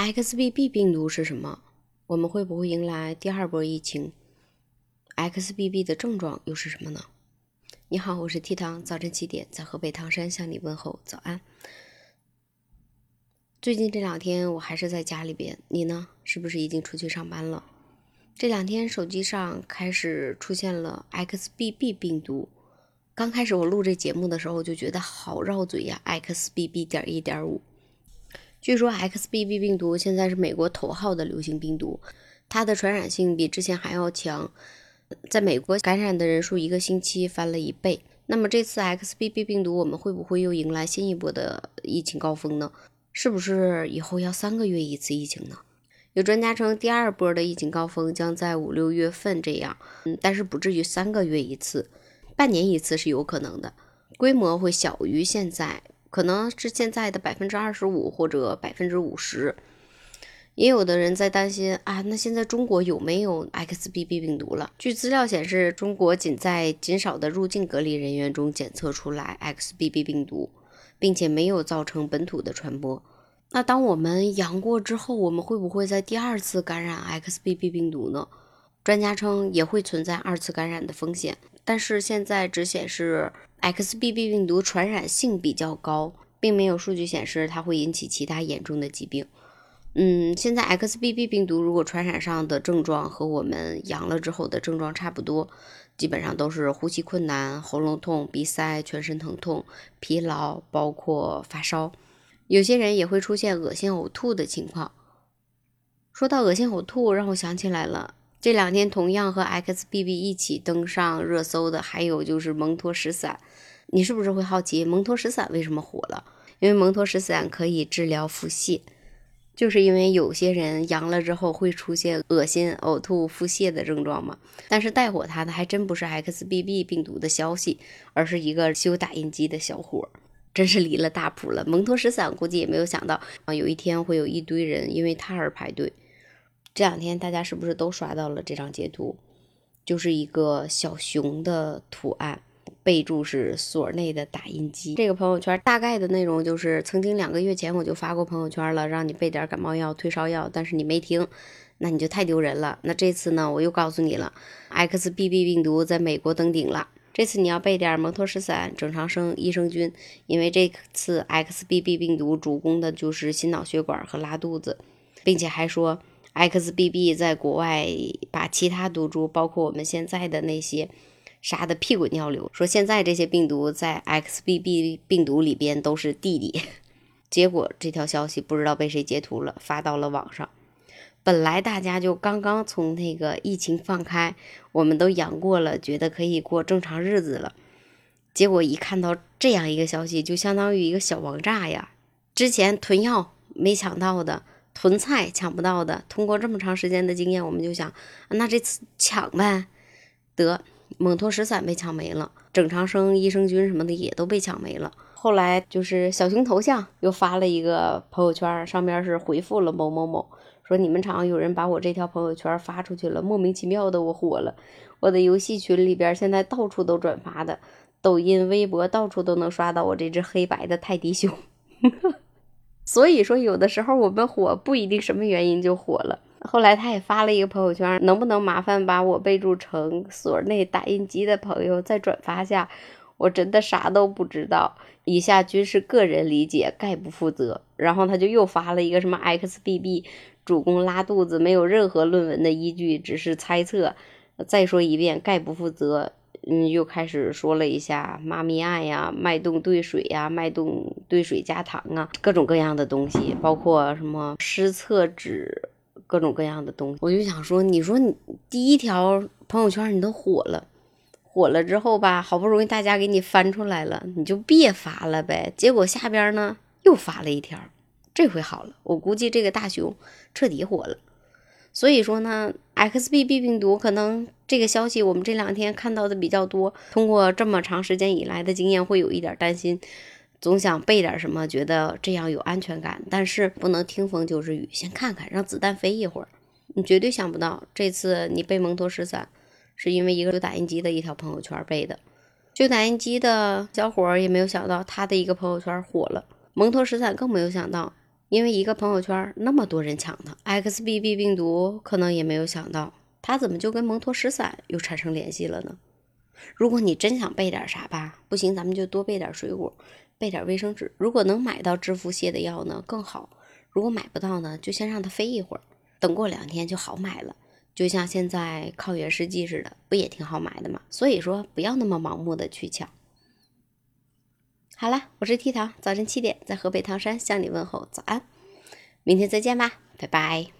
XBB 病毒是什么？我们会不会迎来第二波疫情？XBB 的症状又是什么呢？你好，我是 T 糖，早晨七点在河北唐山向你问候早安。最近这两天我还是在家里边，你呢？是不是已经出去上班了？这两天手机上开始出现了 XBB 病毒。刚开始我录这节目的时候我就觉得好绕嘴呀，XBB 点一点五。据说 XBB 病毒现在是美国头号的流行病毒，它的传染性比之前还要强，在美国感染的人数一个星期翻了一倍。那么这次 XBB 病毒，我们会不会又迎来新一波的疫情高峰呢？是不是以后要三个月一次疫情呢？有专家称，第二波的疫情高峰将在五六月份这样，嗯，但是不至于三个月一次，半年一次是有可能的，规模会小于现在。可能是现在的百分之二十五或者百分之五十，也有的人在担心啊，那现在中国有没有 XBB 病毒了？据资料显示，中国仅在极少的入境隔离人员中检测出来 XBB 病毒，并且没有造成本土的传播。那当我们阳过之后，我们会不会在第二次感染 XBB 病毒呢？专家称也会存在二次感染的风险，但是现在只显示。XBB 病毒传染性比较高，并没有数据显示它会引起其他严重的疾病。嗯，现在 XBB 病毒如果传染上的症状和我们阳了之后的症状差不多，基本上都是呼吸困难、喉咙痛、鼻塞、全身疼痛、疲劳，包括发烧。有些人也会出现恶心、呕吐的情况。说到恶心、呕吐，让我想起来了。这两天同样和 XBB 一起登上热搜的，还有就是蒙脱石散。你是不是会好奇蒙脱石散为什么火了？因为蒙脱石散可以治疗腹泻，就是因为有些人阳了之后会出现恶心、呕吐、腹泻的症状嘛。但是带火它的还真不是 XBB 病毒的消息，而是一个修打印机的小伙，真是离了大谱了。蒙脱石散估计也没有想到啊，有一天会有一堆人因为它而排队。这两天大家是不是都刷到了这张截图？就是一个小熊的图案，备注是所内的打印机。这个朋友圈大概的内容就是：曾经两个月前我就发过朋友圈了，让你备点感冒药、退烧药，但是你没听，那你就太丢人了。那这次呢，我又告诉你了，XBB 病毒在美国登顶了。这次你要备点蒙脱石散、整肠生、益生菌，因为这次 XBB 病毒主攻的就是心脑血管和拉肚子，并且还说。XBB 在国外把其他毒株，包括我们现在的那些，杀的屁滚尿流。说现在这些病毒在 XBB 病毒里边都是弟弟。结果这条消息不知道被谁截图了，发到了网上。本来大家就刚刚从那个疫情放开，我们都阳过了，觉得可以过正常日子了。结果一看到这样一个消息，就相当于一个小王炸呀！之前囤药没抢到的。囤菜抢不到的，通过这么长时间的经验，我们就想，那这次抢呗。得，蒙脱石散被抢没了，正常生、益生菌什么的也都被抢没了。后来就是小熊头像又发了一个朋友圈，上面是回复了某某某，说你们厂有人把我这条朋友圈发出去了，莫名其妙的我火了，我的游戏群里边现在到处都转发的，抖音、微博到处都能刷到我这只黑白的泰迪熊。所以说，有的时候我们火不一定什么原因就火了。后来他也发了一个朋友圈，能不能麻烦把我备注成所内打印机的朋友再转发下？我真的啥都不知道，以下均是个人理解，概不负责。然后他就又发了一个什么 XBB 主攻拉肚子，没有任何论文的依据，只是猜测。再说一遍，概不负责。嗯，又开始说了一下妈咪爱呀、脉动兑水呀、脉动兑水加糖啊，各种各样的东西，包括什么湿厕纸，各种各样的东西。我就想说，你说你第一条朋友圈你都火了，火了之后吧，好不容易大家给你翻出来了，你就别发了呗。结果下边呢又发了一条，这回好了，我估计这个大熊彻底火了。所以说呢，XBB 病毒可能这个消息我们这两天看到的比较多。通过这么长时间以来的经验，会有一点担心，总想备点什么，觉得这样有安全感。但是不能听风就是雨，先看看，让子弹飞一会儿。你绝对想不到，这次你背蒙脱石散，是因为一个修打印机的一条朋友圈背的。修打印机的小伙儿也没有想到，他的一个朋友圈火了。蒙脱石散更没有想到。因为一个朋友圈那么多人抢他，XBB 病毒可能也没有想到，它怎么就跟蒙脱石散又产生联系了呢？如果你真想备点啥吧，不行，咱们就多备点水果，备点卫生纸。如果能买到治腹泻的药呢，更好；如果买不到呢，就先让它飞一会儿，等过两天就好买了。就像现在抗原试剂似的，不也挺好买的吗？所以说，不要那么盲目的去抢。好了，我是 T 糖，早晨七点在河北唐山向你问候早安，明天再见吧，拜拜。